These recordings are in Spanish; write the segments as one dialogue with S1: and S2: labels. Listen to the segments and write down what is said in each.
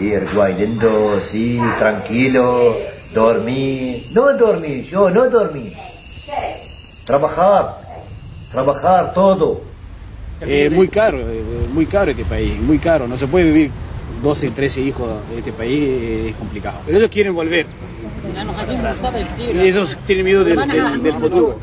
S1: Ir guailendo, sí, tranquilo, dormir. No dormir, yo no dormir. Trabajar, trabajar todo.
S2: Eh, muy caro, eh, muy caro este país, muy caro. No se puede vivir 12, 13 hijos de este país, eh, es complicado. Pero ellos quieren volver. Y ellos tienen miedo del, del, del futuro.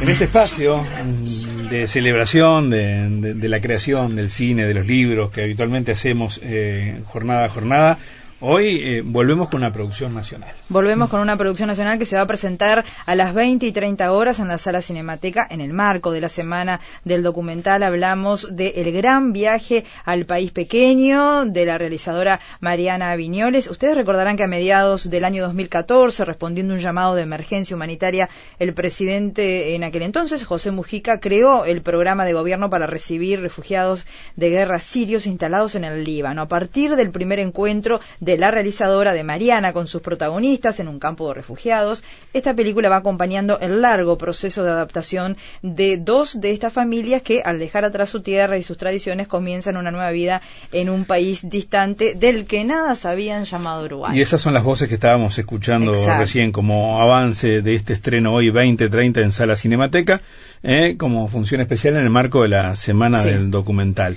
S2: En este espacio mm, de celebración de, la creación del cine, de los libros que habitualmente hacemos eh, jornada a jornada, hoy eh, volvemos con una producción nacional.
S3: Volvemos con una producción nacional que se va a presentar a las 20 y 30 horas en la sala Cinemateca. En el marco de la semana del documental hablamos de El gran viaje al país pequeño de la realizadora Mariana Viñoles. Ustedes recordarán que a mediados del año 2014, respondiendo a un llamado de emergencia humanitaria, el presidente en aquel entonces, José Mujica, creó el programa de gobierno para recibir refugiados de guerra sirios instalados en el Líbano. A partir del primer encuentro de la realizadora de Mariana con sus protagonistas en un campo de refugiados, esta película va acompañando el largo proceso de adaptación de dos de estas familias que al dejar atrás su tierra y sus tradiciones comienzan una nueva vida en un país distante del que nada sabían llamado Uruguay.
S2: Y esas son las voces que estábamos escuchando
S3: Exacto.
S2: recién como avance de este estreno hoy 2030 en Sala Cinemateca, eh, como función especial en el marco de la semana
S3: Sí.
S2: del documental.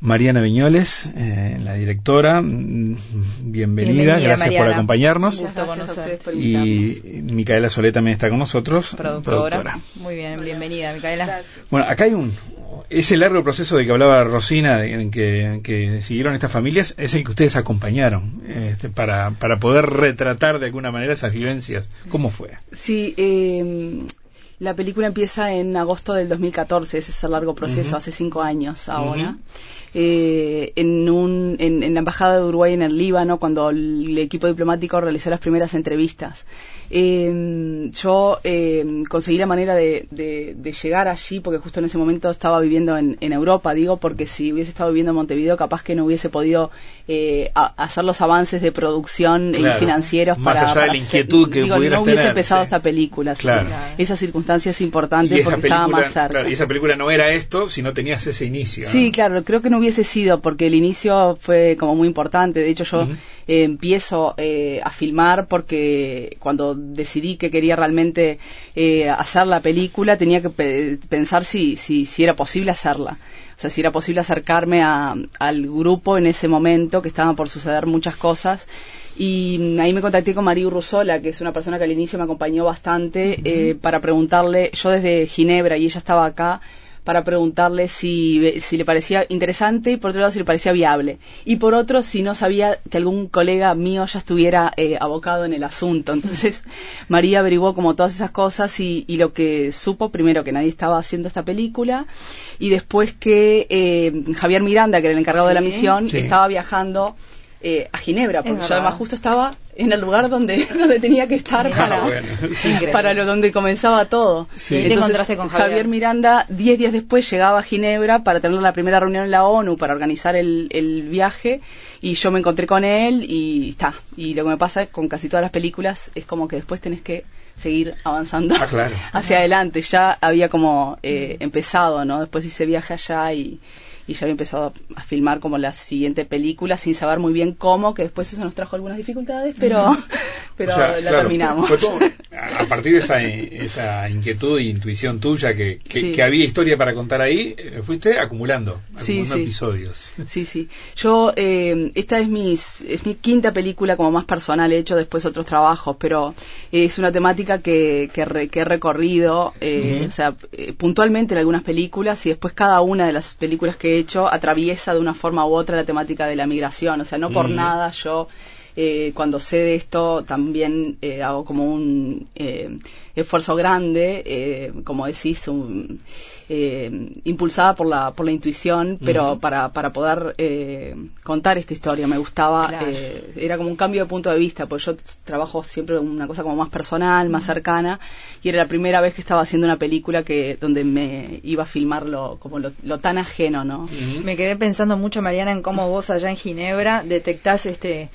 S2: Mariana Viñoles, eh, la directora, mm, bienvenida,
S3: Bienvenida,
S2: gracias por acompañarnos.
S3: Gusto.
S2: Y Micaela Solé también está con nosotros,
S3: Productora. Muy bien, bienvenida, Micaela.
S2: Bueno, acá hay un ese largo proceso de que hablaba Rosina, de- en que, que siguieron estas familias, es el que ustedes acompañaron este, para, para poder retratar de alguna manera esas vivencias. ¿Cómo fue?
S4: Sí, eh, la película empieza en agosto del 2014, ese es el largo proceso, hace cinco años ahora. Eh, en, un, en, en la Embajada de Uruguay en el Líbano, cuando el equipo diplomático realizó las primeras entrevistas. Eh, yo eh, conseguí la manera de, de- de llegar allí, porque justo en ese momento estaba viviendo en, en Europa, digo, porque si hubiese estado viviendo en Montevideo, capaz que no hubiese podido eh, a- hacer los avances de producción
S2: Claro.
S4: y financieros
S2: Más
S4: para,
S2: allá de
S4: para
S2: la
S4: hacer-
S2: inquietud que
S4: digo, no hubiese
S2: tener,
S4: empezado
S2: sí.
S4: esta película.
S2: Claro.
S4: Esa circunstancia es importante porque estaba más cerca.
S2: claro, y esa película no era esto si no tenías ese inicio.
S4: Sí,
S2: ¿no?
S4: claro, creo que no hubiese sido porque el inicio fue como muy importante. De hecho, yo eh, empiezo eh, a filmar porque cuando decidí que quería realmente eh, hacer la película tenía que pe- pensar si, si, si era posible hacerla. O sea, si era posible acercarme a- al grupo en ese momento que estaban por suceder muchas cosas. Y ahí me contacté con María Urruzola, que es una persona que al inicio me acompañó bastante, eh, para preguntarle, yo desde Ginebra y ella estaba acá, para preguntarle si, si le parecía interesante y por otro lado si le parecía viable. Y por otro, si no sabía que algún colega mío ya estuviera eh, abocado en el asunto. Entonces, María averiguó como todas esas cosas y, y lo que supo, primero que nadie estaba haciendo esta película y después que eh, Javier Miranda, que era el encargado de la misión,
S2: Sí.
S4: estaba viajando eh, a Ginebra, porque yo además justo estaba en el lugar donde, donde tenía que estar para,
S2: Ah, bueno.
S3: Increíble.
S4: para lo donde comenzaba todo.
S2: Sí.
S3: Te encontraste con Javier.
S4: Miranda, diez días después, llegaba a Ginebra para tener la primera reunión en la ONU, para organizar el, el viaje, y yo me encontré con él y está. Y lo que me pasa con casi todas las películas es como que después tenés que seguir avanzando
S2: Ah, claro.
S4: hacia adelante. Ya había como eh, empezado, ¿no? Después hice viaje allá y, y ya había empezado a filmar como la siguiente película sin saber muy bien cómo, que después eso nos trajo algunas dificultades, pero, pero
S2: O sea,
S4: la
S2: claro,
S4: terminamos.
S2: todo- a partir de esa, esa inquietud e intuición tuya que, que,
S4: Sí.
S2: que había historia para contar ahí, eh, fuiste acumulando,
S4: Sí,
S2: acumulando
S4: sí.
S2: episodios.
S4: Sí, sí. Yo, eh, esta es, mis, es mi quinta película como más personal, he hecho después otros trabajos, pero es una temática que, que, re- que he recorrido, eh, o sea, eh, puntualmente en algunas películas y después cada una de las películas que he hecho atraviesa de una forma u otra la temática de la migración. O sea, no por nada yo eh, cuando sé de esto también eh, hago como un eh, esfuerzo grande, eh, como decís, un, eh, impulsada por la, por la intuición, pero para, para poder eh, contar esta historia. Me gustaba,
S3: Claro.
S4: eh, era como un cambio de punto de vista, porque yo trabajo siempre una cosa como más personal, más cercana, y era la primera vez que estaba haciendo una película que donde me iba a filmarlo como lo, lo tan ajeno, ¿no?
S3: Me quedé pensando mucho, Mariana, en cómo vos allá en Ginebra detectás este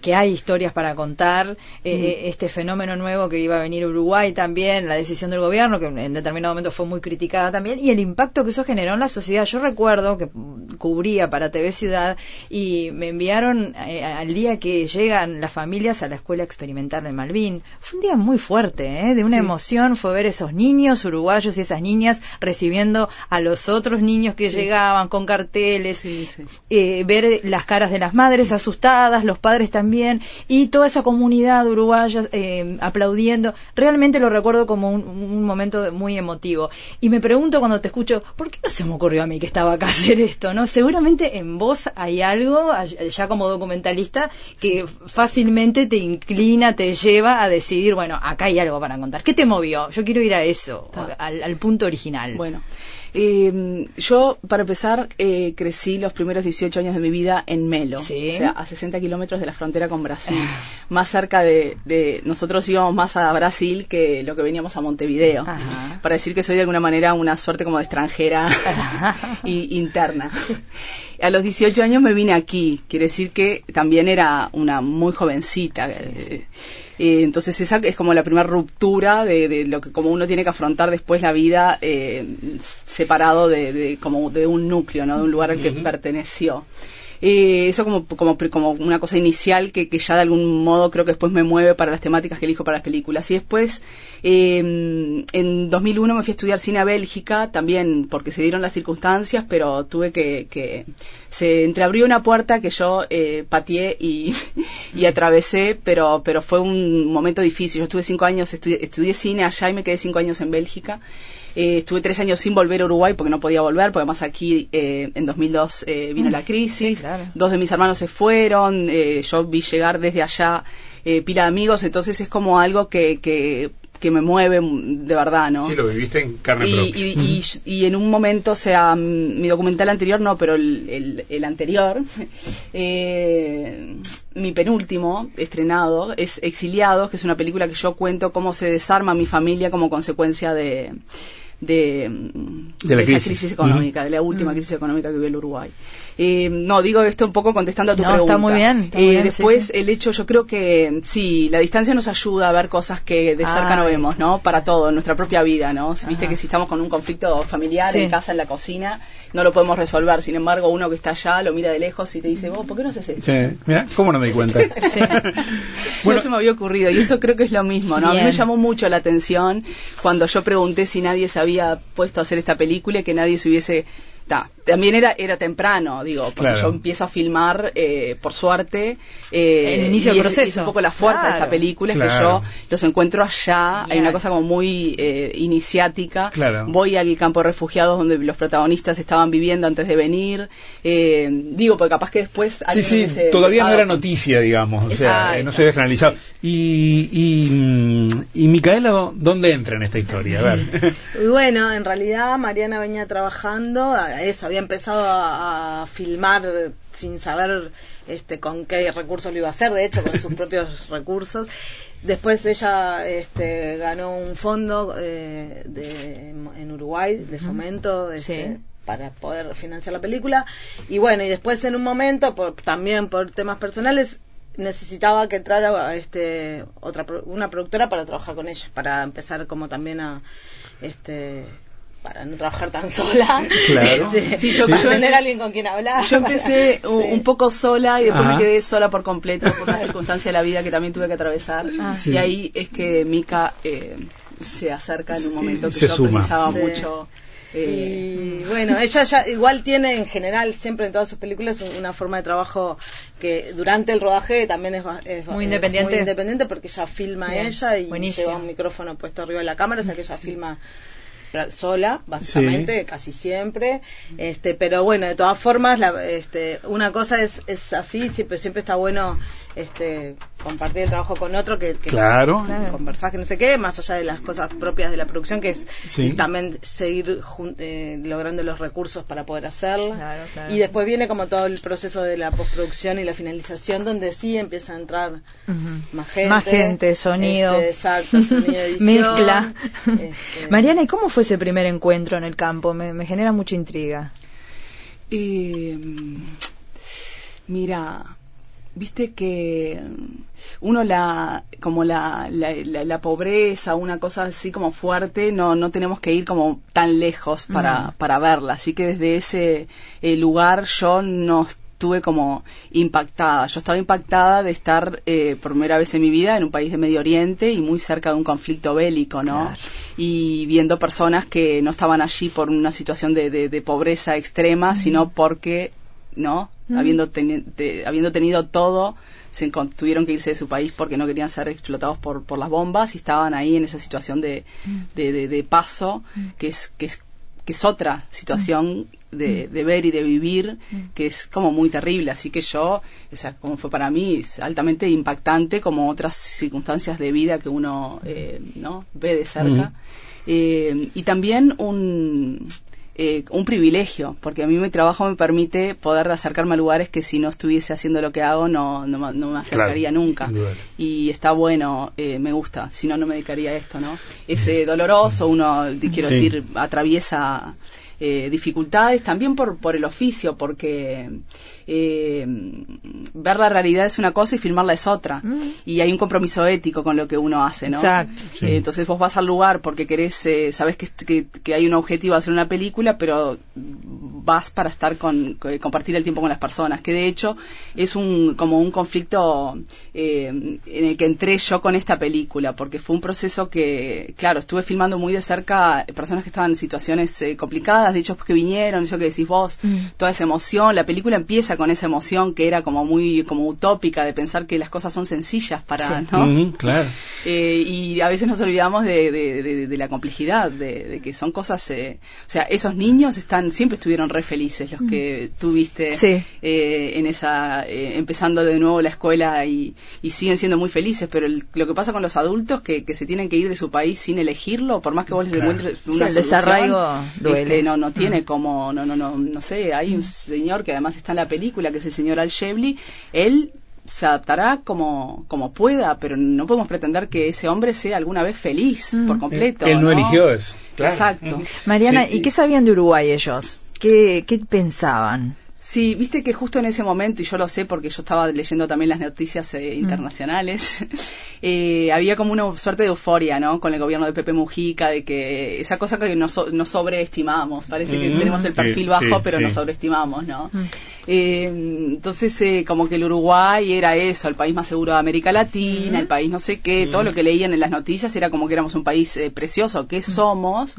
S3: que hay historias para contar, eh, este fenómeno nuevo que iba a venir Uruguay también, la decisión del gobierno, que en determinado momento fue muy criticada también, y el impacto que eso generó en la sociedad. Yo recuerdo que cubría para TV Ciudad y me enviaron al día que llegan las familias a la escuela experimental en Malvin. Fue un día muy fuerte, de una emoción, fue ver esos niños uruguayos y esas niñas recibiendo a los otros niños que llegaban con carteles, eh, ver las caras de las madres asustadas, los padres también, y toda esa comunidad uruguaya eh, aplaudiendo. Realmente lo recuerdo como un, momento muy emotivo. Y me pregunto cuando te escucho, ¿por qué no se me ocurrió a mí que estaba acá hacer esto? ¿no? Seguramente en vos hay algo, ya como documentalista, que fácilmente te inclina, te lleva a decidir, bueno, acá hay algo para contar. ¿Qué te movió? Yo quiero ir a eso, al, al punto original.
S4: Bueno. Eh, yo, para empezar, eh, crecí los primeros 18 años de mi vida en Melo, o sea, a 60 kilómetros de la frontera con Brasil, más cerca de, Nosotros íbamos más a Brasil que lo que veníamos a Montevideo, para decir que soy de alguna manera una suerte como de extranjera y interna. A los 18 años me vine aquí, quiere decir que también era una muy jovencita. Eh, eh, entonces esa es como la primera ruptura de, lo que como uno tiene que afrontar después la vida eh, separado de, como de un núcleo, ¿no? De un lugar al que perteneció. Eh, eso como, como, como una cosa inicial que, que, ya de algún modo creo que después me mueve para las temáticas que elijo para las películas. Y después, eh, en 2001 me fui a estudiar cine a Bélgica, también porque se dieron las circunstancias, pero tuve que, que se entreabrió una puerta que yo eh, pateé y, y, atravesé, pero, pero fue un momento difícil. Yo estuve cinco años, estudié, estudié cine allá y me quedé cinco años en Bélgica. Eh, estuve tres años sin volver a Uruguay porque no podía volver, porque además aquí eh, en 2002 eh, vino la crisis, dos de mis hermanos se fueron, yo vi llegar desde allá pila de amigos, entonces es como algo que, que que me mueve de verdad, ¿no?
S2: Sí, lo viviste en carne
S4: y,
S2: propia.
S4: Y, y, en un momento, o sea, mi documental anterior no, pero el, el, anterior, eh, mi penúltimo estrenado es Exiliados, que es una película que yo cuento cómo se desarma mi familia como consecuencia de de,
S2: de, la
S4: crisis. económica, de la última crisis económica que vive el Uruguay. Eh, no, digo esto un poco contestando a tu pregunta.
S3: Está muy bien.
S4: Eh, después, el hecho, yo creo que sí, la distancia nos ayuda a ver cosas que de cerca no vemos, ¿no? Para todo, en nuestra propia vida, ¿no? Viste que si estamos con un conflicto familiar en casa, en la cocina, no lo podemos resolver. Sin embargo, uno que está allá lo mira de lejos y te dice, ¿vos por qué no haces eso?
S2: Sí, mira, ¿cómo no me di cuenta?
S4: bueno, se me había ocurrido y eso creo que es lo mismo, ¿no? A mí me llamó mucho la atención cuando yo pregunté si nadie se había puesto a hacer esta película y que nadie se hubiese también era era temprano, digo, porque yo empiezo a filmar, eh, por suerte,
S3: eh, el inicio del proceso.
S4: Es, un poco la fuerza de esta película, es que yo los encuentro allá, hay una cosa como muy eh, iniciática, voy al campo de refugiados donde los protagonistas estaban viviendo antes de venir, eh, digo, porque capaz que después...
S2: Sí, sí, todavía no era noticia, digamos, o sea, no se había generalizado. Y, y, mm, y Micaela, ¿dónde entra en esta historia? A ver.
S5: bueno, en realidad Mariana venía trabajando, eso, había empezado a, filmar sin saber este, con qué recursos lo iba a hacer, de hecho con sus propios recursos. Después ella este, ganó un fondo eh, de, en Uruguay de fomento este, para poder financiar la película. Y bueno, y después en un momento, por, también por temas personales, necesitaba que entrara este, otra, una productora para trabajar con ella, para empezar como también a... Este, para no trabajar tan sola.
S2: Claro.
S5: Este, sí, yo para tener alguien con quien hablar.
S4: Yo empecé un poco sola y después me quedé sola por completo por una circunstancia de la vida que también tuve que atravesar. Ah. Y ahí es que Mika eh, se acerca en un momento que
S2: se
S4: yo
S2: suma.
S4: precisaba mucho.
S5: Eh, y bueno, ella ya igual tiene en general siempre en todas sus películas una forma de trabajo que durante el rodaje también es,
S3: muy independiente.
S5: independiente porque ella filma ella y lleva un micrófono puesto arriba de la cámara, o sea que ella filma sola, básicamente, casi siempre. Este, pero bueno, de todas formas, la, este, una cosa es, es así, siempre, siempre está bueno este, compartir el trabajo con otro que,
S2: claro.
S5: conversar, que no sé qué, más allá de las cosas propias de la producción, que es también seguir eh, logrando los recursos para poder hacerlo. y después viene como todo el proceso de la postproducción y la finalización, donde sí empieza a entrar más gente.
S3: Más gente, sonido.
S5: Este, exacto, sonido, edición,
S3: Mezcla. Este. Mariana, ¿y cómo fue ese primer encuentro en el campo? Me, me genera mucha intriga.
S4: Eh, mira, viste que uno la como la, la, pobreza una cosa así como fuerte no no tenemos que ir como tan lejos para, mm. para verla. Así que desde ese eh, lugar yo no estuve como impactada. Yo estaba impactada de estar eh, por primera vez en mi vida en un país de Medio Oriente y muy cerca de un conflicto bélico no y viendo personas que no estaban allí por una situación de, de, pobreza extrema sino porque no habiendo, habiendo tenido todo, se tuvieron que irse de su país porque no querían ser explotados por, por las bombas y estaban ahí en esa situación de, de, de, paso, que es, que es que es otra situación de, de, ver y de vivir que es como muy terrible. Así que yo, o sea, como fue para mí, es altamente impactante como otras circunstancias de vida que uno eh, no ve de cerca. Eh, y también un, eh, un privilegio, porque a mí mi trabajo me permite poder acercarme a lugares que si no estuviese haciendo lo que hago no, no, me acercaría nunca. Y está bueno, eh, me gusta, si no, no me dedicaría a esto, ¿no? Es eh, doloroso, uno, quiero decir, atraviesa eh, dificultades también por, por el oficio, porque eh, ver la realidad es una cosa y filmarla es otra. Mm. Y hay un compromiso ético con lo que uno hace, ¿no?
S3: Exacto.
S4: Eh, entonces vos vas al lugar porque querés, eh, sabes que, que, hay un objetivo de hacer una película, pero vas para estar con, compartir el tiempo con las personas, que de hecho es un, como un conflicto en el que entré yo con esta película, porque fue un proceso que, claro, estuve filmando muy de cerca personas que estaban en situaciones complicadas, de hecho que vinieron, eso que decís vos, mm. toda esa emoción, la película empieza con esa emoción que era como muy como utópica de pensar que las cosas son sencillas para, ¿no?
S2: claro.
S4: Eh, y a veces nos olvidamos de, de, la complejidad, de, que son cosas, eh, o sea, esos niños están siempre estuvieron re felices los que mm. tuviste eh, en esa, empezando de nuevo la escuela y, siguen siendo muy felices, pero lo que pasa con los adultos que, que se tienen que ir de su país sin elegirlo, por más que vos les encuentres una
S3: sí, desarraigo
S4: este, no, no tiene como, no, no, no, no sé, hay un señor que además está en la película, que es el señor Al Shebli, él se adaptará como, como pueda, pero no podemos pretender que ese hombre sea alguna vez feliz mm. por completo.
S2: Él, no, eligió eso.
S4: Exacto.
S3: Mariana, ¿y qué sabían de Uruguay ellos? ¿Qué, qué pensaban?
S4: Sí, viste que justo en ese momento, y yo lo sé porque yo estaba leyendo también las noticias eh, mm. internacionales, eh, había como una suerte de euforia, ¿no? Con el gobierno de Pepe Mujica, de que esa cosa que nos, sobreestimamos, parece que mm. tenemos el perfil bajo, pero nos sobreestimamos, ¿no? Mm. Eh, entonces, como que el Uruguay era eso, el país más seguro de América Latina, el país no sé qué, todo lo que leían en las noticias era como que éramos un país precioso, que somos,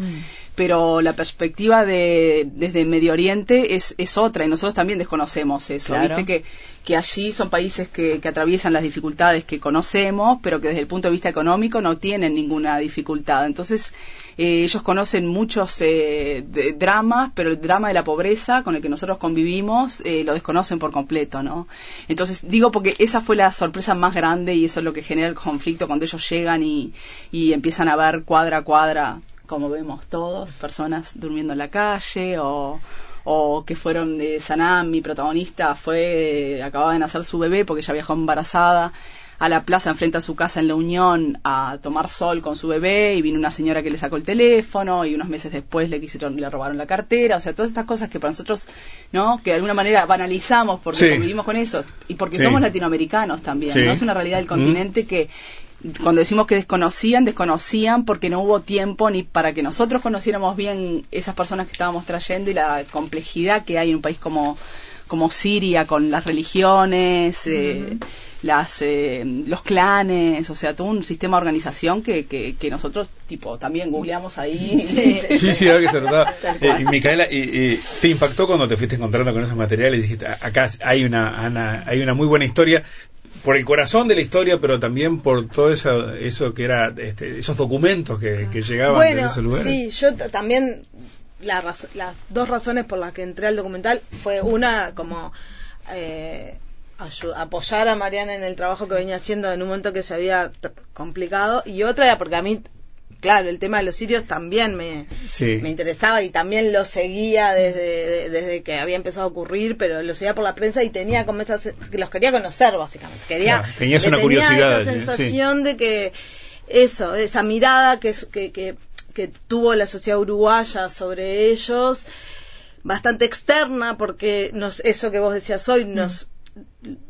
S4: pero la perspectiva de desde Medio Oriente es, es otra y nosotros también desconocemos eso. Viste que, que allí son países que, que, atraviesan las dificultades que conocemos, pero que desde el punto de vista económico no tienen ninguna dificultad. Entonces, eh, ellos conocen muchos eh, dramas, pero el drama de la pobreza con el que nosotros convivimos eh, lo desconocen por completo, ¿no? Entonces, digo porque esa fue la sorpresa más grande y eso es lo que genera el conflicto cuando ellos llegan y, y empiezan a ver cuadra a cuadra como vemos todos, personas durmiendo en la calle o, o que fueron de Sanam, mi protagonista fue, acababa de nacer su bebé porque ella viajó embarazada a la plaza enfrente a su casa en La Unión a tomar sol con su bebé y vino una señora que le sacó el teléfono y unos meses después le quisieron le robaron la cartera, o sea, todas estas cosas que para nosotros, ¿no? que de alguna manera banalizamos porque convivimos con eso y porque somos latinoamericanos también, ¿no? Es una realidad del continente que cuando decimos que desconocían, desconocían porque no hubo tiempo ni para que nosotros conociéramos bien esas personas que estábamos trayendo y la complejidad que hay en un país como, como Siria con las religiones, eh, las, eh, los clanes, o sea, todo un sistema de organización que, que, nosotros, tipo, también googleamos ahí.
S2: Sí, sí, ahora que se trataba. Eh, y Micaela, y, ¿te impactó cuando te fuiste encontrando con esos materiales y dijiste, acá hay una, hay una muy buena historia? Por el corazón de la historia, pero también por todo eso, eso que era, este, esos documentos que, llegaban de ese lugar.
S5: Sí, yo también, las dos razones por las que entré al documental fue una como eh, apoyar a Mariana en el trabajo que venía haciendo en un momento que se había complicado y otra era porque a mí claro, el tema de los sirios también me, me interesaba y también lo seguía desde, desde que había empezado a ocurrir, pero lo seguía por la prensa y tenía como esa, que los quería conocer básicamente. Quería,
S2: tenías una curiosidad.
S5: Esa sensación de que eso, esa mirada que, que, que, que tuvo la sociedad uruguaya sobre ellos, bastante externa, porque nos, eso que vos decías hoy nos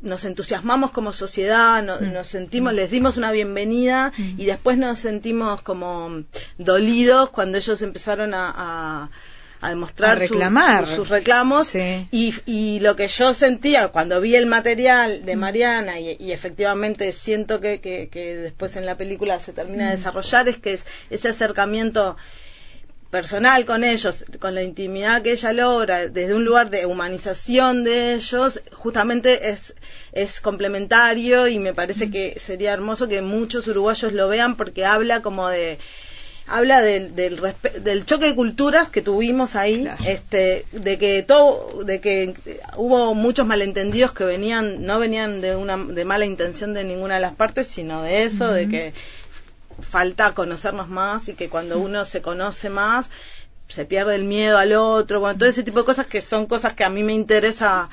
S5: nos entusiasmamos como sociedad,
S3: Mm.
S5: nos sentimos, les dimos una bienvenida y después nos sentimos como dolidos cuando ellos empezaron a, a- a demostrar
S3: A
S5: su- sus reclamos.
S3: Sí.
S5: y, y lo que yo sentía cuando vi el material de Mariana y, y efectivamente siento que, que- que después en la película se termina de desarrollar es que es ese acercamiento personal con ellos, con la intimidad que ella logra desde un lugar de humanización de ellos, justamente es, es complementario y me parece que sería hermoso que muchos uruguayos lo vean porque habla como de habla del, del, del choque de culturas que tuvimos ahí,
S3: Claro.
S5: este, de que todo, de que hubo muchos malentendidos que venían, no venían de una, de mala intención de ninguna de las partes, sino de eso, de que falta conocernos más y que cuando uno se conoce más se pierde el miedo al otro, bueno, todo ese tipo de cosas que son cosas que a mí me interesa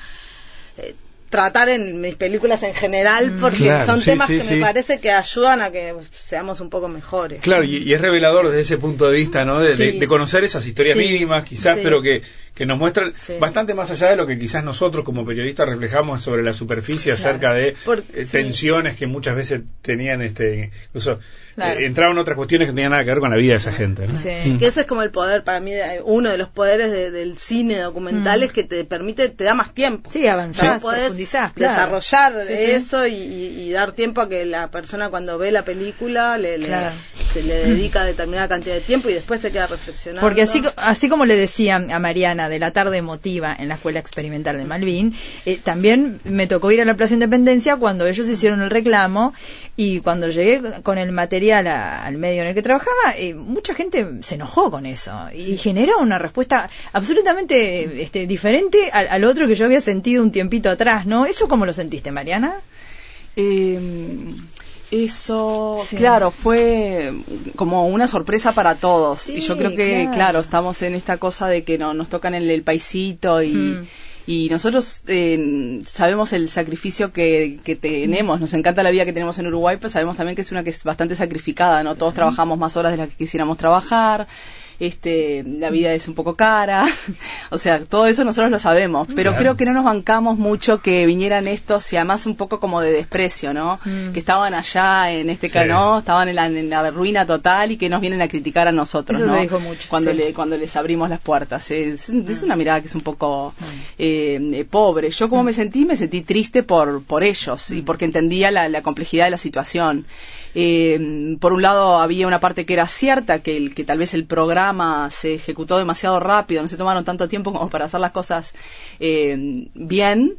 S5: eh, tratar en mis películas en general porque
S2: Claro,
S5: son
S2: sí,
S5: temas
S2: sí,
S5: que
S2: sí.
S5: me parece que ayudan a que seamos un poco mejores.
S2: Claro, y, y es revelador desde ese punto de vista, ¿no? De, de-
S5: Sí.
S2: de conocer esas historias
S5: Sí.
S2: mínimas, quizás,
S5: Sí.
S2: pero que, que nos muestran
S5: Sí.
S2: bastante más allá de lo que quizás nosotros como periodistas reflejamos sobre la superficie
S5: Claro.
S2: acerca de
S5: Por-
S2: eh,
S5: sí.
S2: tensiones que muchas veces tenían, este, incluso
S3: Claro.
S2: eh, entraban otras cuestiones que no tenían nada que ver con la vida de esa gente, ¿no?
S3: Sí.
S2: Mm.
S5: Que ese es como el poder, para mí, de- uno de los poderes de- del cine documental
S3: Mm.
S5: es que te permite, te da más tiempo.
S3: Sí,
S5: Podés
S3: claro.
S5: desarrollar
S3: Sí, sí.
S5: eso y, dar tiempo a que la persona cuando ve la película le, se le dedica determinada cantidad de tiempo y después se queda reflexionando.
S3: Porque así, así como le decía a Mariana de la tarde emotiva en la Escuela Experimental de Malvin, eh, también me tocó ir a la Plaza Independencia cuando ellos hicieron el reclamo y cuando llegué con el material a- al medio en el que trabajaba, eh, mucha gente se enojó con eso y generó una respuesta absolutamente este, diferente al, al otro que yo había sentido un tiempito atrás, ¿no? ¿Eso cómo lo sentiste, Mariana?
S4: Eh, eso,
S3: Sí.
S4: claro, fue como una sorpresa para todos.
S3: Sí,
S4: y yo creo que,
S3: claro.
S4: claro. estamos en esta cosa de que no, nos tocan el paisito y,
S3: Mm.
S4: Y nosotros eh, sabemos el sacrificio que, que tenemos. Nos encanta la vida que tenemos en Uruguay, pero sabemos también que es una que es bastante sacrificada, ¿no? Todos trabajamos más horas de las que quisiéramos trabajar. Este, la vida es un poco cara, o sea, todo eso nosotros lo sabemos, pero
S2: Claro.
S4: creo que no nos bancamos mucho que vinieran estos y además un poco como de desprecio, ¿no?
S3: Mm.
S4: Que estaban allá en este
S2: Sí.
S4: canó, estaban en la, en la ruina total y que nos vienen a criticar a nosotros,
S3: Eso
S4: ¿no?
S3: dijo mucho,
S4: cuando
S3: sí.
S4: le cuando les abrimos las puertas. Es, es una mirada que es un poco
S3: Mm.
S4: eh, eh, pobre. Yo como me sentí, me sentí triste por por ellos y
S3: Mm.
S4: porque entendía la, la complejidad de la situación. Eh, por un lado había una parte que era cierta, que, el, que tal vez el programa se ejecutó demasiado rápido, no se tomaron tanto tiempo como para hacer las cosas eh, bien.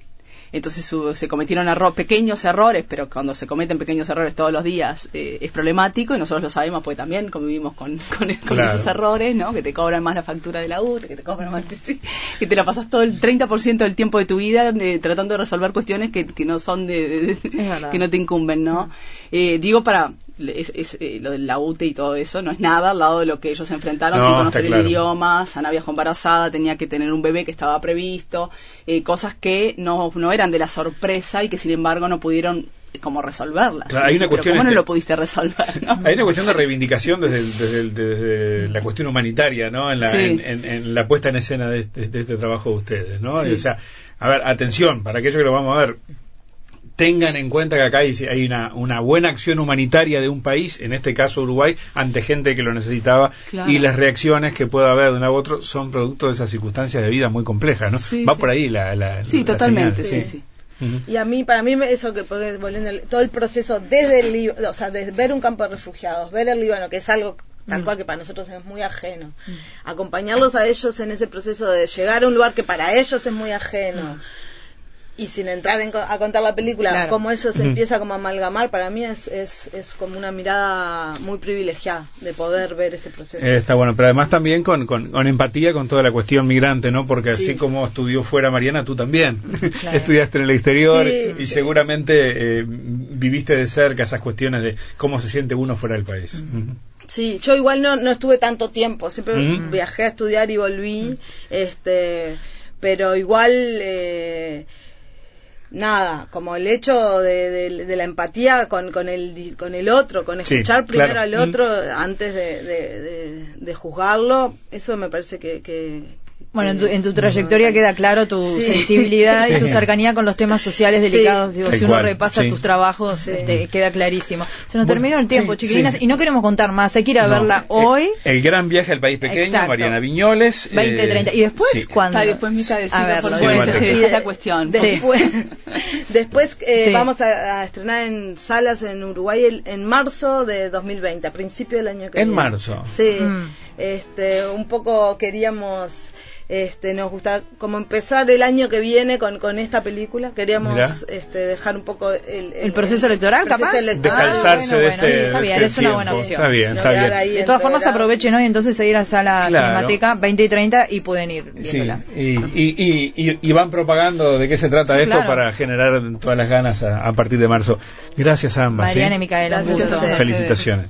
S4: Entonces su- se cometieron erro- pequeños errores, pero cuando se cometen pequeños errores todos los días eh, es problemático y nosotros lo sabemos porque también convivimos con, con, con
S2: Claro.
S4: esos errores, ¿no? Que te cobran más la factura de la UTE, que te cobran más, que te la pasas todo el 30% del tiempo de tu vida eh, tratando de resolver cuestiones que, que no son de, de- que no te incumben, ¿no? Eh, digo para es, es, eh, lo de la UTE y todo eso no es nada al lado de lo que ellos enfrentaron
S2: No,
S4: sin conocer
S2: claro.
S4: el idioma, Sana viajó embarazada, tenía que tener un bebé que estaba previsto, eh, cosas que no, no eran de la sorpresa y que sin embargo no pudieron eh, como resolverlas.
S2: Claro, hay una cuestión
S4: ¿Cómo no lo pudiste resolver? no?
S2: Hay una cuestión de reivindicación desde, desde, la cuestión humanitaria, ¿no? En la,
S4: Sí.
S2: en, en- en la puesta en escena de este, de este trabajo de ustedes, ¿no?
S4: Sí.
S2: O sea, a ver, atención, para aquellos que lo vamos a ver, tengan en cuenta que acá hay, una, una buena acción humanitaria de un país, en este caso Uruguay, ante gente que lo necesitaba,
S4: Claro.
S2: y las reacciones que pueda haber de un u otro son producto de esas circunstancias de vida muy complejas, ¿no?
S4: Sí,
S2: Va
S4: sí.
S2: por ahí la, la
S4: Sí,
S2: la
S4: totalmente,
S2: señal,
S4: sí, sí.
S2: Ujú.
S5: Y a mí, para mí, me- eso que, porque volviendo todo el proceso desde el Líbano, o sea, de ver un campo de refugiados, ver el Líbano, que es algo tal
S3: Mm.
S5: cual que para nosotros es muy ajeno, acompañarlos a ellos en ese proceso de llegar a un lugar que para ellos es muy ajeno. Y sin entrar en co- a contar la película,
S3: Claro.
S5: cómo eso se empieza como a amalgamar, para mí es, es, es como una mirada muy privilegiada de poder ver ese proceso.
S2: Eh, está bueno, pero además también con, con, con empatía con toda la cuestión migrante, ¿no? Porque así
S5: Sí.
S2: como estudió fuera Mariana, tú también
S3: Claro.
S2: estudiaste en el exterior
S5: Sí,
S2: y
S5: sí.
S2: seguramente eh, viviste de cerca esas cuestiones de cómo se siente uno fuera del país.
S5: Sí, yo igual no, no estuve tanto tiempo, siempre
S2: Mm.
S5: viajé a estudiar y volví, este, pero igual, eh, nada, como el hecho de, de- de la empatía con, con, el, con el otro, con
S2: Sí,
S5: escuchar primero
S2: claro.
S5: al otro antes de- de juzgarlo, eso me parece que, que,
S3: Bueno, en tu, en tu trayectoria queda claro tu sensibilidad y tu cercanía con los temas sociales delicados. Digo, si uno repasa tus trabajos, este, queda clarísimo. Se nos terminó el tiempo, chiquilinas, y no queremos contar más. Hay que ir a verla eh, hoy.
S2: El, gran viaje al país pequeño, Mariana Viñoles.
S3: 20, 30. ¿Y después cuándo?
S4: después Mica a ver, esa es la cuestión.
S5: Después, después eh, vamos a, estrenar en salas en Uruguay en marzo de 2020, a principio del año que
S2: viene.
S5: En
S2: marzo.
S5: Sí. Mm. Este, un poco queríamos este, nos gusta como empezar el año que viene con, con esta película. Queríamos este, dejar un poco el,
S3: el, proceso electoral, capaz.
S2: De calzarse de este,
S3: está bien, es una buena opción.
S2: Está bien, está bien.
S3: De todas formas, aprovechen hoy entonces a ir a Sala Cinemateca 20 y 30 y pueden ir viéndola.
S2: y, y, y, y, van propagando de qué se trata esto para generar todas las ganas a, partir de marzo. Gracias a ambas.
S3: Mariana y Micaela,
S2: Felicitaciones.